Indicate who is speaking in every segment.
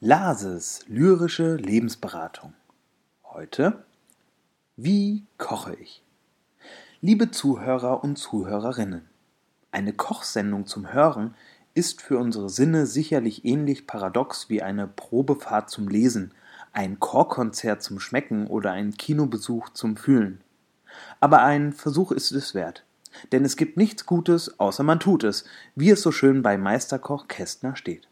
Speaker 1: Lases lyrische Lebensberatung. Heute Wie koche ich? Liebe Zuhörer und Zuhörerinnen, eine Kochsendung zum Hören ist für unsere Sinne sicherlich ähnlich paradox wie eine Probefahrt zum Lesen, ein Chorkonzert zum Schmecken oder ein Kinobesuch zum Fühlen. Aber ein Versuch ist es wert. Denn es gibt nichts Gutes, außer man tut es, wie es so schön bei Meisterkoch Kästner steht.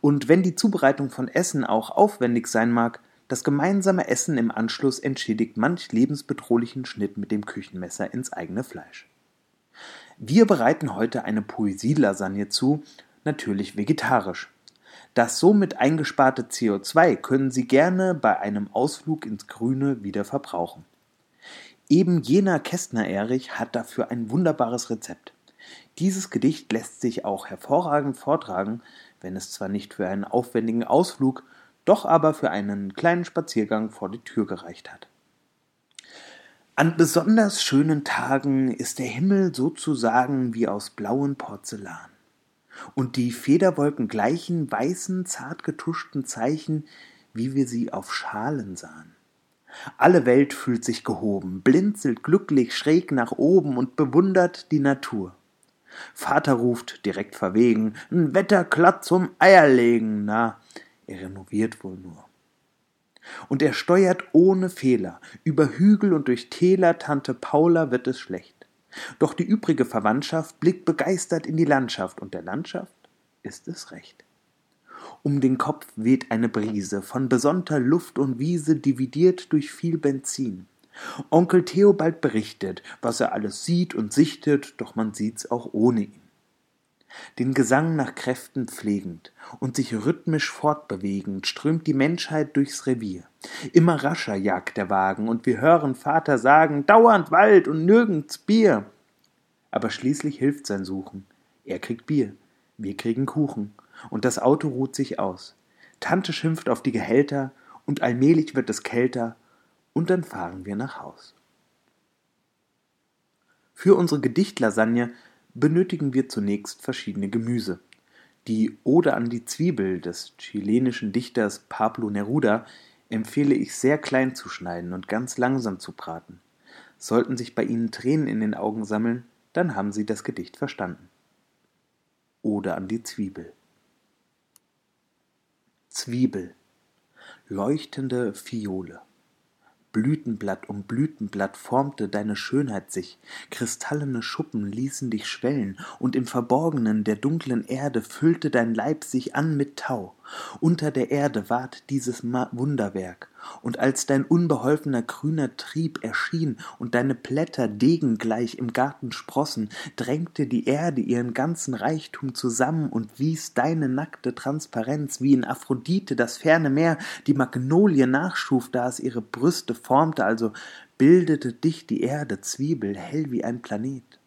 Speaker 1: Und wenn die Zubereitung von Essen auch aufwendig sein mag, das gemeinsame Essen im Anschluss entschädigt manch lebensbedrohlichen Schnitt mit dem Küchenmesser ins eigene Fleisch. Wir bereiten heute eine Poesielasagne zu, natürlich vegetarisch. Das somit eingesparte CO2 können Sie gerne bei einem Ausflug ins Grüne wieder verbrauchen. Eben jener Kästner-Erich hat dafür ein wunderbares Rezept. Dieses Gedicht lässt sich auch hervorragend vortragen, wenn es zwar nicht für einen aufwendigen Ausflug, doch aber für einen kleinen Spaziergang vor die Tür gereicht hat. An besonders schönen Tagen ist der Himmel sozusagen wie aus blauem Porzellan. Und die Federwolken gleichen weißen, zart getuschten Zeichen, wie wir sie auf Schalen sahen. Alle Welt fühlt sich gehoben, blinzelt glücklich schräg nach oben und bewundert die Natur. Vater ruft, direkt verwegen, »n Wetterklatt zum Eierlegen«, na, er renoviert wohl nur. Und er steuert ohne Fehler, über Hügel und durch Täler, Tante Paula wird es schlecht. Doch die übrige Verwandtschaft blickt begeistert in die Landschaft, und der Landschaft ist es recht. Um den Kopf weht eine Brise, von besonnter Luft und Wiese dividiert durch viel Benzin. Onkel Theobald berichtet, was er alles sieht und sichtet, doch man sieht's auch ohne ihn. Den Gesang nach Kräften pflegend und sich rhythmisch fortbewegend strömt die Menschheit durchs Revier. Immer rascher jagt der Wagen und wir hören Vater sagen, dauernd Wald und nirgends Bier. Aber schließlich hilft sein Suchen. Er kriegt Bier, wir kriegen Kuchen und das Auto ruht sich aus. Tante schimpft auf die Gehälter und allmählich wird es kälter und dann fahren wir nach Haus. Für unsere Gedichtlasagne benötigen wir zunächst verschiedene Gemüse. Die Ode an die Zwiebel des chilenischen Dichters Pablo Neruda empfehle ich sehr klein zu schneiden und ganz langsam zu braten. Sollten sich bei Ihnen Tränen in den Augen sammeln, dann haben Sie das Gedicht verstanden. Ode an die Zwiebel. Zwiebel. Leuchtende Fiole. Blütenblatt um Blütenblatt formte deine Schönheit sich, kristallene Schuppen ließen dich schwellen, und im Verborgenen der dunklen Erde füllte dein Leib sich an mit Tau. Unter der Erde ward dieses Wunderwerk, und als dein unbeholfener grüner Trieb erschien und deine Blätter degengleich im Garten sprossen, drängte die Erde ihren ganzen Reichtum zusammen und wies deine nackte Transparenz wie in Aphrodite das ferne Meer die Magnolie nachschuf, da es ihre Brüste formte, also bildete dich die Erde Zwiebel hell wie ein Planet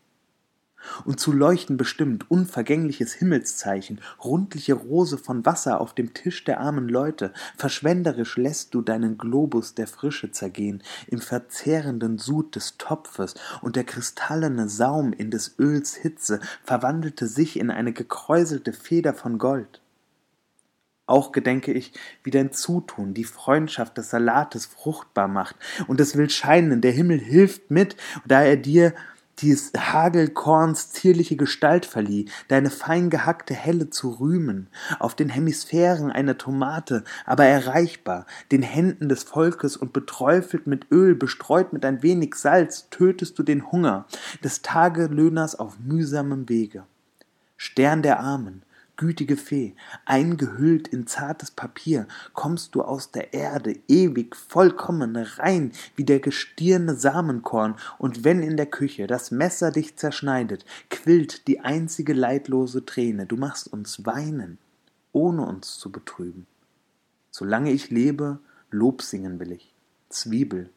Speaker 1: und zu leuchten bestimmt unvergängliches Himmelszeichen, rundliche Rose von Wasser auf dem Tisch der armen Leute, verschwenderisch lässt du deinen Globus der Frische zergehen, im verzehrenden Sud des Topfes, und der kristallene Saum in des Öls Hitze verwandelte sich in eine gekräuselte Feder von Gold. Auch gedenke ich, wie dein Zutun die Freundschaft des Salates fruchtbar macht, und es will scheinen, der Himmel hilft mit, da er dir dies Hagelkorns zierliche Gestalt verlieh, deine fein gehackte Helle zu rühmen, auf den Hemisphären einer Tomate, aber erreichbar, den Händen des Volkes und beträufelt mit Öl, bestreut mit ein wenig Salz, tötest du den Hunger des Tagelöhners auf mühsamem Wege. Stern der Armen, gütige Fee, eingehüllt in zartes Papier, kommst du aus der Erde, ewig, vollkommen, rein, wie der gestirne Samenkorn, und wenn in der Küche das Messer dich zerschneidet, quillt die einzige leidlose Träne, du machst uns weinen, ohne uns zu betrüben. Solange ich lebe, Lob singen will ich, Zwiebel,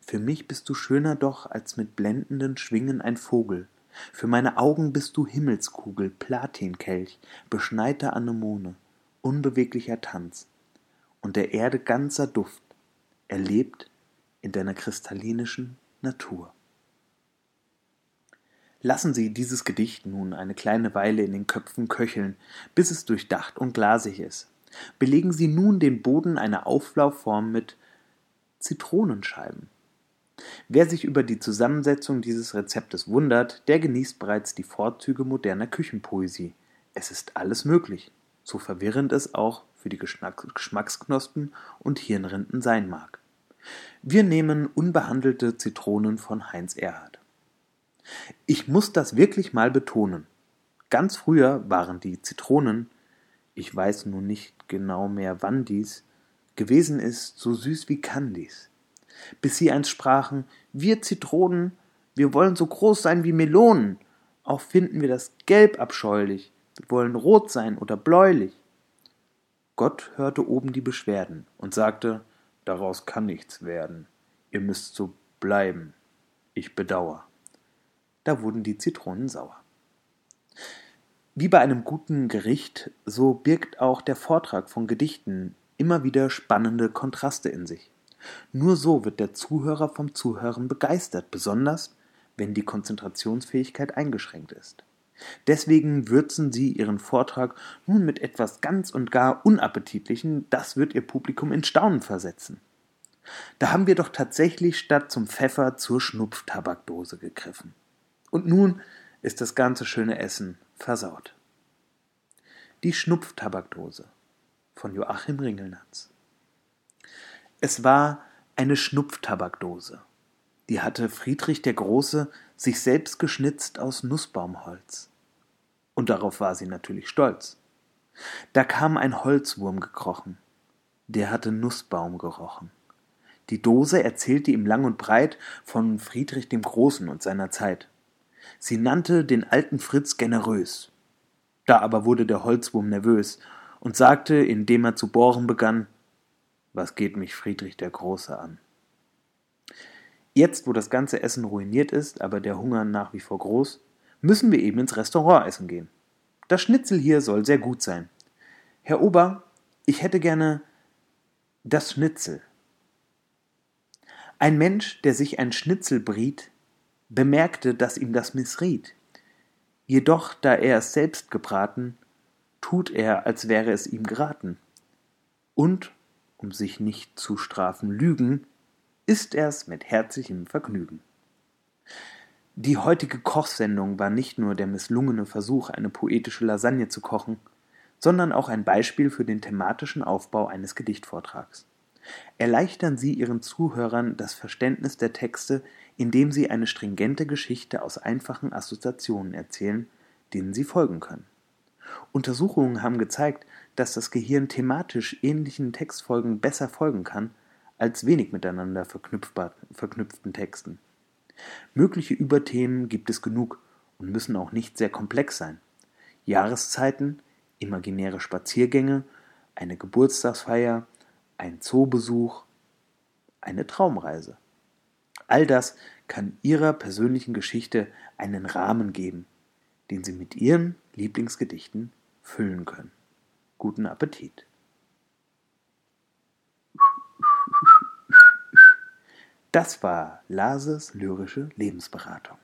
Speaker 1: für mich bist du schöner doch als mit blendenden Schwingen ein Vogel, für meine Augen bist du Himmelskugel, Platinkelch, beschneiter Anemone, unbeweglicher Tanz, und der Erde ganzer Duft, er lebt in deiner kristallinischen Natur. Lassen Sie dieses Gedicht nun eine kleine Weile in den Köpfen köcheln, bis es durchdacht und glasig ist. Belegen Sie nun den Boden einer Auflaufform mit Zitronenscheiben. Wer sich über die Zusammensetzung dieses Rezeptes wundert, der genießt bereits die Vorzüge moderner Küchenpoesie. Es ist alles möglich, so verwirrend es auch für die Geschmacksknospen und Hirnrinden sein mag. Wir nehmen unbehandelte Zitronen von Heinz Erhard. Ich muss das wirklich mal betonen. Ganz früher waren die Zitronen, ich weiß nun nicht genau mehr wann dies, gewesen ist, so süß wie Candies. Bis sie einst sprachen, wir Zitronen, wir wollen so groß sein wie Melonen, auch finden wir das Gelb abscheulich, wir wollen rot sein oder bläulich. Gott hörte oben die Beschwerden und sagte, daraus kann nichts werden, ihr müsst so bleiben, ich bedauer. Da wurden die Zitronen sauer. Wie bei einem guten Gericht, so birgt auch der Vortrag von Gedichten immer wieder spannende Kontraste in sich. Nur so wird der Zuhörer vom Zuhören begeistert, besonders wenn die Konzentrationsfähigkeit eingeschränkt ist. Deswegen würzen Sie Ihren Vortrag nun mit etwas ganz und gar Unappetitlichen, das wird Ihr Publikum in Staunen versetzen. Da haben wir doch tatsächlich statt zum Pfeffer zur Schnupftabakdose gegriffen. Und nun ist das ganze schöne Essen versaut. Die Schnupftabakdose von Joachim Ringelnatz. Es war eine Schnupftabakdose. Die hatte Friedrich der Große sich selbst geschnitzt aus Nussbaumholz. Und darauf war sie natürlich stolz. Da kam ein Holzwurm gekrochen. Der hatte Nussbaum gerochen. Die Dose erzählte ihm lang und breit von Friedrich dem Großen und seiner Zeit. Sie nannte den alten Fritz generös. Da aber wurde der Holzwurm nervös und sagte, indem er zu bohren begann, was geht mich Friedrich der Große an? Jetzt, wo das ganze Essen ruiniert ist, aber der Hunger nach wie vor groß, müssen wir eben ins Restaurant essen gehen. Das Schnitzel hier soll sehr gut sein. Herr Ober, ich hätte gerne das Schnitzel. Ein Mensch, der sich ein Schnitzel briet, bemerkte, dass ihm das missriet. Jedoch, da er es selbst gebraten, tut er, als wäre es ihm geraten. Und, um sich nicht zu strafen Lügen, isst er's mit herzlichem Vergnügen. Die heutige Kochsendung war nicht nur der misslungene Versuch, eine poetische Lasagne zu kochen, sondern auch ein Beispiel für den thematischen Aufbau eines Gedichtvortrags. Erleichtern Sie Ihren Zuhörern das Verständnis der Texte, indem Sie eine stringente Geschichte aus einfachen Assoziationen erzählen, denen Sie folgen können. Untersuchungen haben gezeigt, dass das Gehirn thematisch ähnlichen Textfolgen besser folgen kann als wenig miteinander verknüpften Texten. Mögliche Überthemen gibt es genug und müssen auch nicht sehr komplex sein. Jahreszeiten, imaginäre Spaziergänge, eine Geburtstagsfeier, ein Zoobesuch, eine Traumreise. All das kann Ihrer persönlichen Geschichte einen Rahmen geben, den Sie mit Ihren Lieblingsgedichten füllen können. Guten Appetit! Das war Lases lyrische Lebensberatung.